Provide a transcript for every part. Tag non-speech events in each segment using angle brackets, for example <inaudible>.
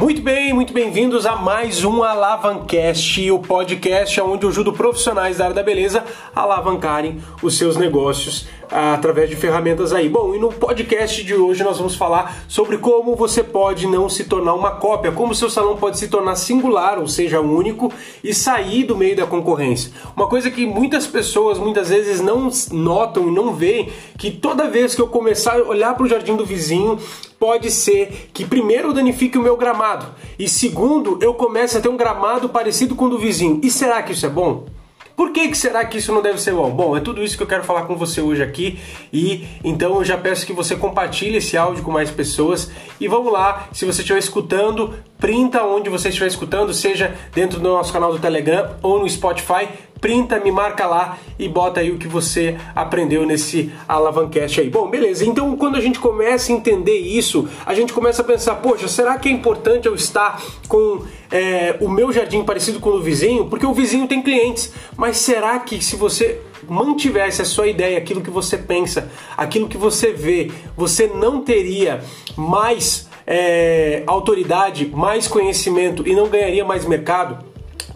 Muito bem, muito bem-vindos a mais um Alavancast, o podcast onde eu ajudo profissionais da área da beleza a alavancarem os seus negócios através de ferramentas aí. Bom, e no podcast de hoje nós vamos falar sobre como você pode não se tornar uma cópia, como seu salão pode se tornar singular, ou seja, único, e sair do meio da concorrência. Uma coisa que muitas pessoas muitas vezes não notam e não veem, que toda vez que eu começar a olhar para o jardim do vizinho, pode ser que primeiro danifique o meu gramado e segundo eu comece a ter um gramado parecido com o do vizinho. E será que isso é bom? Por que, que será que isso não deve ser bom? Bom, é tudo isso que eu quero falar com você hoje aqui e então eu já peço que você compartilhe esse áudio com mais pessoas e vamos lá, se você estiver escutando, printa onde você estiver escutando, seja dentro do nosso canal do Telegram ou no Spotify, printa, me marca lá e bota aí o que você aprendeu nesse Alavancast aí. Bom, beleza. Então, quando a gente começa a entender isso, a gente começa a pensar, poxa, será que é importante eu estar com é, o meu jardim parecido com o do vizinho? Porque o vizinho tem clientes. Mas será que se você mantivesse a sua ideia, aquilo que você pensa, aquilo que você vê, você não teria mais é, autoridade, mais conhecimento e não ganharia mais mercado,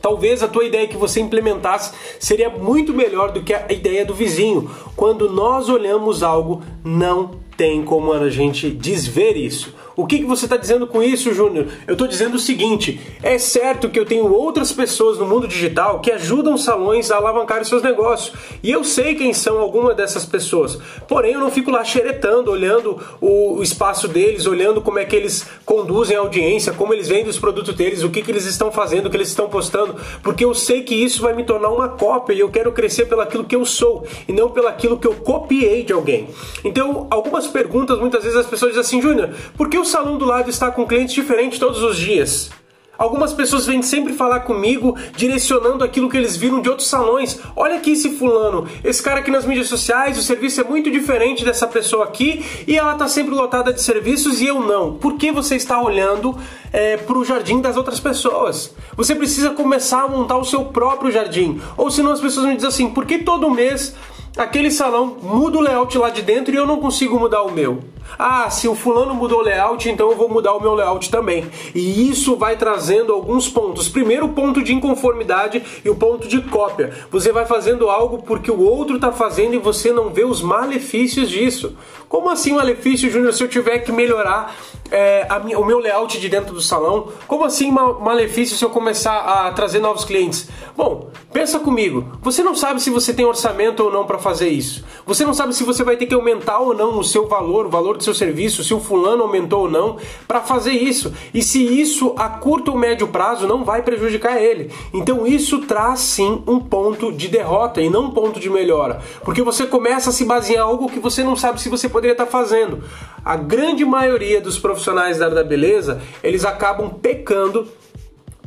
talvez a tua ideia que você implementasse seria muito melhor do que a ideia do vizinho. Quando nós olhamos algo, não tem como a gente desver isso. O que, que você está dizendo com isso, Júnior? Eu estou dizendo o seguinte: é certo que eu tenho outras pessoas no mundo digital que ajudam salões a alavancar seus negócios. E eu sei quem são algumas dessas pessoas. Porém, eu não fico lá xeretando, olhando o espaço deles, olhando como é que eles conduzem a audiência, como eles vendem os produtos deles, o que, que eles estão fazendo, o que eles estão postando, porque eu sei que isso vai me tornar uma cópia e eu quero crescer pelaquilo que eu sou e não pelaquilo que eu copiei de alguém. Então, algumas perguntas, muitas vezes as pessoas dizem assim, Júnior, por que o salão do lado está com clientes diferentes todos os dias? Algumas pessoas vêm sempre falar comigo, direcionando aquilo que eles viram de outros salões. Olha aqui esse fulano, esse cara aqui nas mídias sociais, o serviço é muito diferente dessa pessoa aqui e ela está sempre lotada de serviços e eu não. Por que você está olhando é, para o jardim das outras pessoas? Você precisa começar a montar o seu próprio jardim. Ou senão as pessoas me dizem assim, por que todo mês aquele salão muda o layout lá de dentro e eu não consigo mudar o meu. Ah, se o fulano mudou o layout, então eu vou mudar o meu layout também. E isso vai trazendo alguns pontos. Primeiro, o ponto de inconformidade e o ponto de cópia. Você vai fazendo algo porque o outro está fazendo e você não vê os malefícios disso. Como assim malefício, Júnior, se eu tiver que melhorar é, minha, o meu layout de dentro do salão? Como assim malefício se eu começar a trazer novos clientes? Bom, pensa comigo. Você não sabe se você tem orçamento ou não para fazer isso. Você não sabe se você vai ter que aumentar ou não o seu valor, o valor do seu serviço, se o fulano aumentou ou não para fazer isso. E se isso a curto ou médio prazo não vai prejudicar ele. Então isso traz sim um ponto de derrota e não um ponto de melhora. Porque você começa a se basear em algo que você não sabe se você poderia estar fazendo. A grande maioria dos profissionais da área da beleza, eles acabam pecando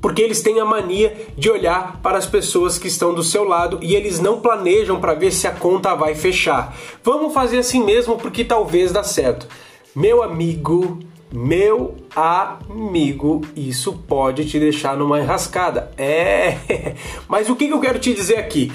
porque eles têm a mania de olhar para as pessoas que estão do seu lado e eles não planejam para ver se a conta vai fechar. Vamos fazer assim mesmo porque talvez dá certo. Meu amigo, meu amigo, isso pode te deixar numa enrascada. É, <laughs> mas o que eu quero te dizer aqui?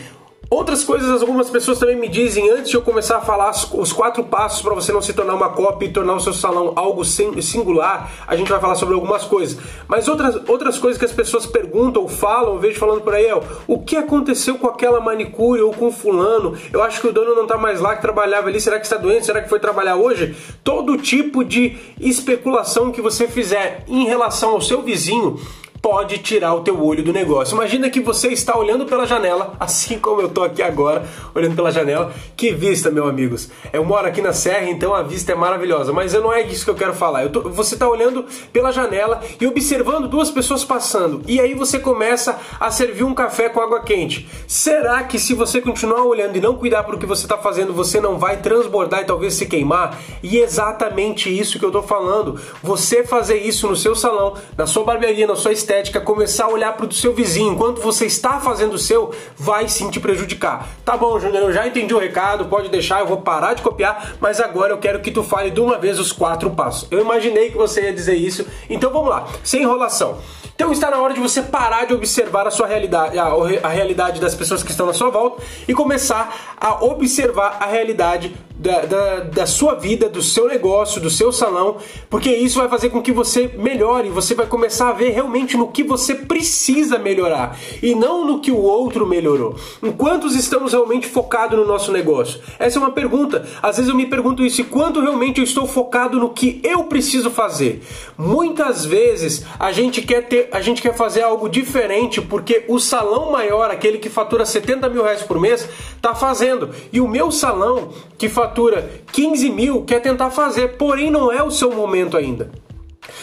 Outras coisas, algumas pessoas também me dizem antes de eu começar a falar os quatro passos para você não se tornar uma cópia e tornar o seu salão algo singular, a gente vai falar sobre algumas coisas. Mas outras, outras coisas que as pessoas perguntam falam, eu vejo falando por aí, é o que aconteceu com aquela manicure ou com fulano? Eu acho que o dono não está mais lá que trabalhava ali, será que está doente? Será que foi trabalhar hoje? Todo tipo de especulação que você fizer em relação ao seu vizinho pode tirar o teu olho do negócio. Imagina que você está olhando pela janela, assim como eu estou aqui agora, olhando pela janela. Que vista, meus amigos. Eu moro aqui na serra, então a vista é maravilhosa, mas não é disso que eu quero falar. Eu tô, você está olhando pela janela e observando duas pessoas passando, e aí você começa a servir um café com água quente. Será que se você continuar olhando e não cuidar para o que você está fazendo, você não vai transbordar e talvez se queimar? E é exatamente isso que eu estou falando. Você fazer isso no seu salão, na sua barbearia, na sua começar a olhar para o seu vizinho enquanto você está fazendo o seu, vai sim te prejudicar. Tá bom, Júnior, eu já entendi o recado, pode deixar, eu vou parar de copiar, mas agora eu quero que tu fale de uma vez os quatro passos. Eu imaginei que você ia dizer isso, então vamos lá, sem enrolação. Então está na hora de você parar de observar a sua realidade, a, a realidade das pessoas que estão na sua volta e começar a observar a realidade da, da, da, sua vida, do seu negócio, do seu salão, porque isso vai fazer com que você melhore, você vai começar a ver realmente no que você precisa melhorar e não no que o outro melhorou. Enquanto estamos realmente focados no nosso negócio? Essa é uma pergunta. Às vezes eu me pergunto isso, e quanto realmente eu estou focado no que eu preciso fazer? Muitas vezes a gente quer ter, a gente quer fazer algo diferente porque o salão maior, aquele que fatura 70 mil reais por mês, está fazendo. E o meu salão, que fatura fatura 15 mil quer tentar fazer, porém não é o seu momento ainda.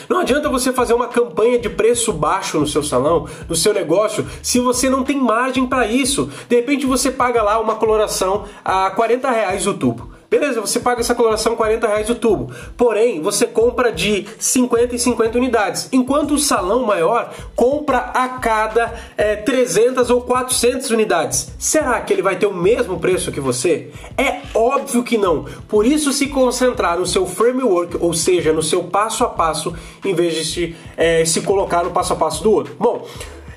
Não adianta você fazer uma campanha de preço baixo no seu salão, no seu negócio, se você não tem margem para isso. De repente você paga lá uma coloração a 40 reais o tubo. Beleza, você paga essa coloração 40 reais o tubo. Porém, você compra de 50 em 50 unidades. Enquanto o salão maior compra a cada é, 300 ou 400 unidades. Será que ele vai ter o mesmo preço que você? É óbvio que não. Por isso, se concentrar no seu framework, ou seja, no seu passo a passo, em vez de se, é, se colocar no passo a passo do outro. Bom,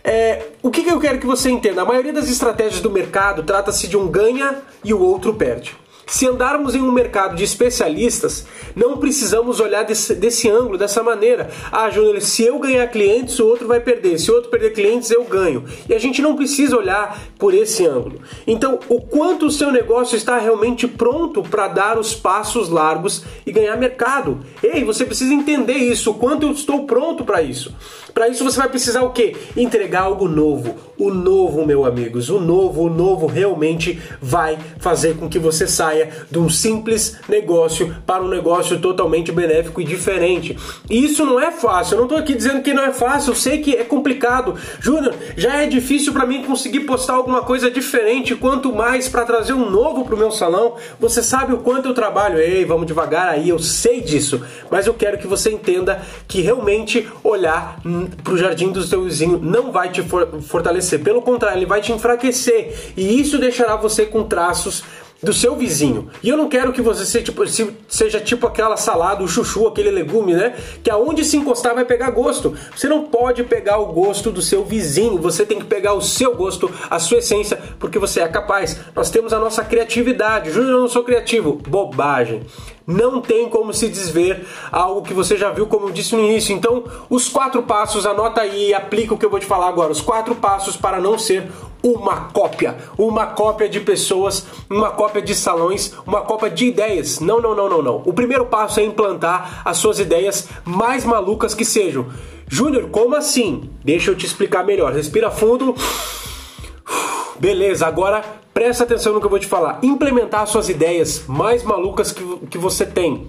é, o que, que eu quero que você entenda? A maioria das estratégias do mercado trata-se de um ganha e o outro perde. Se andarmos em um mercado de especialistas, não precisamos olhar desse, desse ângulo, dessa maneira. Ah, Júnior, se eu ganhar clientes, o outro vai perder. Se o outro perder clientes, eu ganho. E a gente não precisa olhar por esse ângulo. Então, o quanto o seu negócio está realmente pronto para dar os passos largos e ganhar mercado. Ei, você precisa entender isso. O quanto eu estou pronto para isso. Para isso você vai precisar o quê? Entregar algo novo. O novo, meu amigos, o novo, o novo realmente vai fazer com que você saia de um simples negócio para um negócio totalmente benéfico e diferente. E isso não é fácil. Eu não estou aqui dizendo que não é fácil. Eu sei que é complicado. Júnior, já é difícil para mim conseguir postar alguma coisa diferente. Quanto mais para trazer um novo para o meu salão. Você sabe o quanto eu trabalho. Ei, vamos devagar aí. Eu sei disso. Mas eu quero que você entenda que realmente olhar para o jardim do seu vizinho não vai te fortalecer, pelo contrário, ele vai te enfraquecer e isso deixará você com traços do seu vizinho. E eu não quero que você seja tipo, seja tipo aquela salada, o chuchu, aquele legume, né? Que aonde se encostar vai pegar gosto. Você não pode pegar o gosto do seu vizinho, você tem que pegar o seu gosto, a sua essência, porque você é capaz. Nós temos a nossa criatividade. Júnior, eu não sou criativo. Bobagem. Não tem como se desver algo que você já viu, como eu disse no início. Então, os quatro passos, anota aí e aplica o que eu vou te falar agora. Os quatro passos para não ser uma cópia, uma cópia de pessoas, uma cópia de salões, uma cópia de ideias. Não, não, não, não, não. O primeiro passo é implantar as suas ideias mais malucas que sejam. Júnior, como assim? Deixa eu te explicar melhor. Respira fundo. Beleza, agora presta atenção no que eu vou te falar. Implementar suas ideias mais malucas que, que você tem.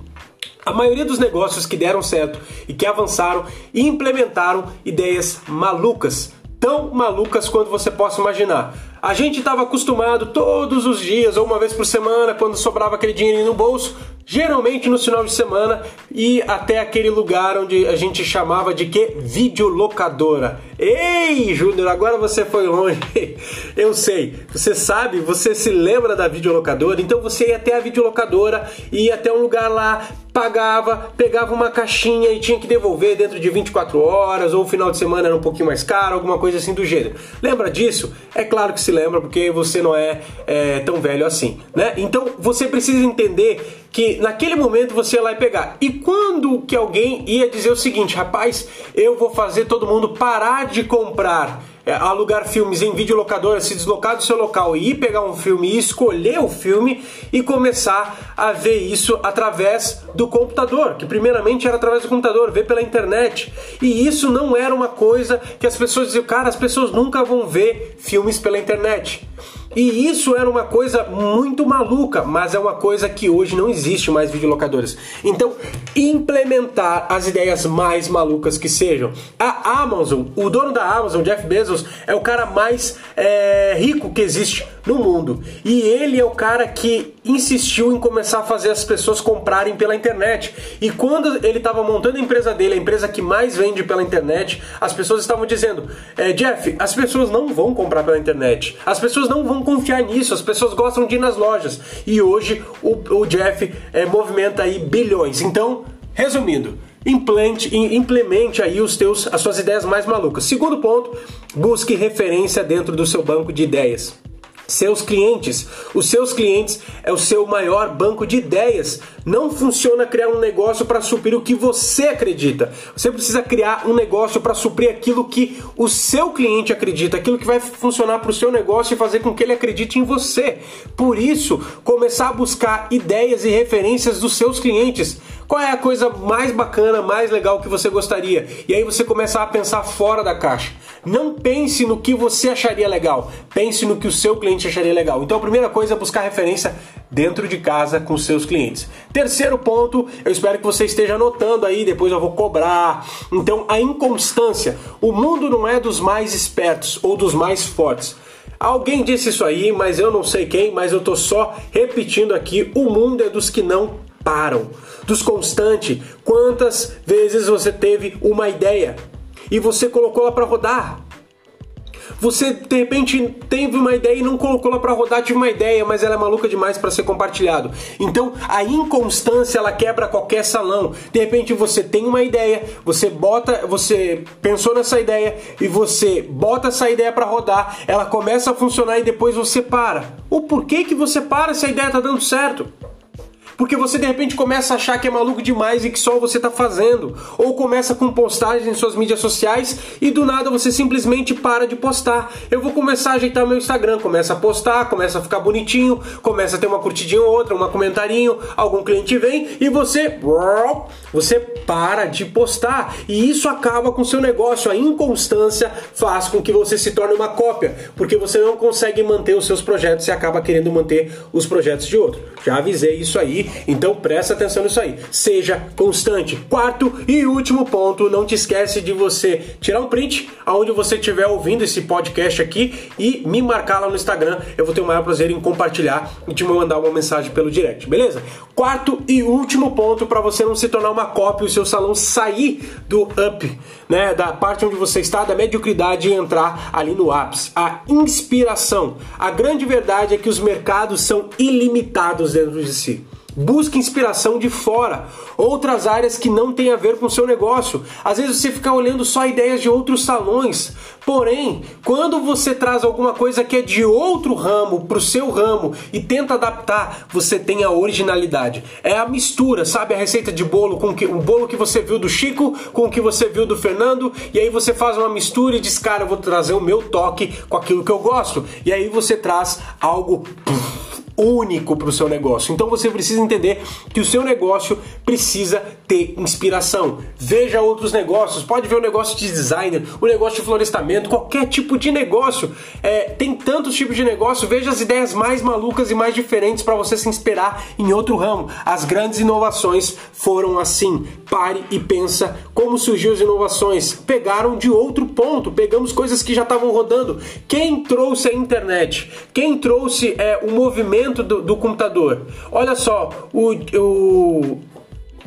A maioria dos negócios que deram certo e que avançaram implementaram ideias malucas tão malucas quanto você possa imaginar. A gente estava acostumado todos os dias ou uma vez por semana, quando sobrava aquele dinheirinho no bolso, geralmente no final de semana, e até aquele lugar onde a gente chamava de que videolocadora. Ei, Júnior, agora você foi longe. <laughs> Eu sei. Você sabe, você se lembra da videolocadora, então você ia até a videolocadora, ia até um lugar lá, pagava, pegava uma caixinha e tinha que devolver dentro de 24 horas, ou o final de semana era um pouquinho mais caro, alguma coisa assim do gênero. Lembra disso? É claro que se lembra, porque você não é, é tão velho assim, né? Então você precisa entender que naquele momento você ia lá e pegar. E quando que alguém ia dizer o seguinte, rapaz, eu vou fazer todo mundo parar de comprar alugar filmes em videolocadora, se deslocar do seu local e ir pegar um filme e escolher o filme e começar a ver isso através do computador, que primeiramente era através do computador, ver pela internet. E isso não era uma coisa que as pessoas diziam, cara, as pessoas nunca vão ver filmes pela internet. E isso era uma coisa muito maluca, mas é uma coisa que hoje não existe mais videolocadoras. Então, implementar as ideias mais malucas que sejam. A Amazon, o dono da Amazon, Jeff Bezos, é o cara mais é, rico que existe no mundo. E ele é o cara que insistiu em começar a fazer as pessoas comprarem pela internet. E quando ele estava montando a empresa dele, a empresa que mais vende pela internet, as pessoas estavam dizendo: é, Jeff, as pessoas não vão comprar pela internet, as pessoas não vão confiar nisso, as pessoas gostam de ir nas lojas. E hoje o, o Jeff é, movimenta aí bilhões. Então, resumindo, implante, implemente aí os teus, as suas ideias mais malucas. Segundo ponto, busque referência dentro do seu banco de ideias seus clientes. Os seus clientes é o seu maior banco de ideias. Não funciona criar um negócio para suprir o que você acredita. Você precisa criar um negócio para suprir aquilo que o seu cliente acredita, aquilo que vai funcionar para o seu negócio e fazer com que ele acredite em você. Por isso, começar a buscar ideias e referências dos seus clientes. Qual é a coisa mais bacana, mais legal que você gostaria? E aí você começa a pensar fora da caixa. Não pense no que você acharia legal, pense no que o seu cliente acharia legal. Então a primeira coisa é buscar referência dentro de casa com seus clientes. Terceiro ponto, eu espero que você esteja anotando aí, depois eu vou cobrar. Então a inconstância. O mundo não é dos mais espertos ou dos mais fortes. Alguém disse isso aí, mas eu não sei quem, mas eu tô só repetindo aqui: o mundo é dos que não param, dos constantes. Quantas vezes você teve uma ideia e você colocou ela para rodar? Você de repente teve uma ideia e não colocou ela para rodar, tive uma ideia, mas ela é maluca demais para ser compartilhado. Então a inconstância ela quebra qualquer salão. De repente você tem uma ideia, você bota, você pensou nessa ideia e você bota essa ideia para rodar, ela começa a funcionar e depois você para. O porquê que você para se a ideia tá dando certo? Porque você de repente começa a achar que é maluco demais e que só você está fazendo. Ou começa com postagens em suas mídias sociais e do nada você simplesmente para de postar. Eu vou começar a ajeitar meu Instagram, começa a postar, começa a ficar bonitinho, começa a ter uma curtidinha ou outra, um comentarinho, algum cliente vem e você você para de postar. E isso acaba com seu negócio. A inconstância faz com que você se torne uma cópia, porque você não consegue manter os seus projetos e acaba querendo manter os projetos de outro. Já avisei isso aí então presta atenção nisso aí. Seja constante. Quarto e último ponto, não te esquece de você tirar um print aonde você estiver ouvindo esse podcast aqui e me marcar lá no Instagram. Eu vou ter o maior prazer em compartilhar e te mandar uma mensagem pelo direct, beleza? Quarto e último ponto para você não se tornar uma cópia e o seu salão sair do up, né, da parte onde você está, da mediocridade e entrar ali no ápice. A inspiração. A grande verdade é que os mercados são ilimitados dentro de si. Busque inspiração de fora, outras áreas que não têm a ver com o seu negócio. Às vezes você fica olhando só ideias de outros salões. Porém, quando você traz alguma coisa que é de outro ramo para o seu ramo e tenta adaptar, você tem a originalidade. É a mistura, sabe? A receita de bolo com que, o bolo que você viu do Chico com o que você viu do Fernando, e aí você faz uma mistura e diz, cara, eu vou trazer o meu toque com aquilo que eu gosto. E aí você traz algo único para o seu negócio. Então você precisa entender que o seu negócio precisa ter inspiração. Veja outros negócios, pode ver o negócio de designer, o negócio de florestamento, qualquer tipo de negócio. É, tem tantos tipos de negócio, veja as ideias mais malucas e mais diferentes para você se inspirar em outro ramo. As grandes inovações foram assim. Pare e pensa como surgiu as inovações. Pegaram de outro ponto, pegamos coisas que já estavam rodando. Quem trouxe a internet? Quem trouxe é, o movimento do, do computador. Olha só, o, o,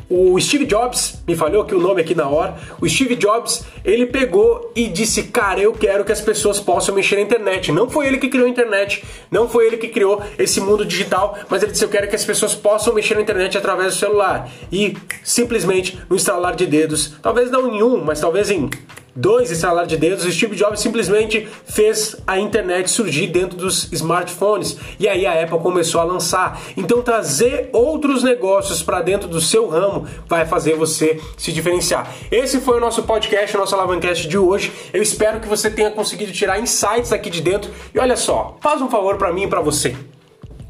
o Steve Jobs, me falhou aqui o nome aqui na hora. O Steve Jobs, ele pegou e disse: Cara, eu quero que as pessoas possam mexer na internet. Não foi ele que criou a internet, não foi ele que criou esse mundo digital, mas ele disse: Eu quero que as pessoas possam mexer na internet através do celular. E simplesmente no instalar de dedos, talvez não em um, mas talvez em dois instalar de dedos, Steve Jobs simplesmente fez a internet surgir dentro dos smartphones e aí a Apple começou a lançar. Então trazer outros negócios para dentro do seu ramo vai fazer você se diferenciar. Esse foi o nosso podcast, o nosso Alavancast de hoje. Eu espero que você tenha conseguido tirar insights aqui de dentro. E olha só, faz um favor para mim e para você.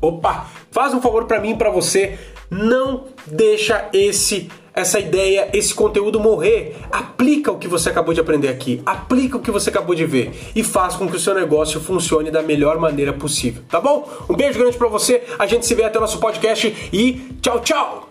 Opa, faz um favor para mim e para você, não deixa esse essa ideia, esse conteúdo morrer. Aplica o que você acabou de aprender aqui, aplica o que você acabou de ver e faz com que o seu negócio funcione da melhor maneira possível, tá bom? Um beijo grande para você, a gente se vê até o nosso podcast e tchau, tchau!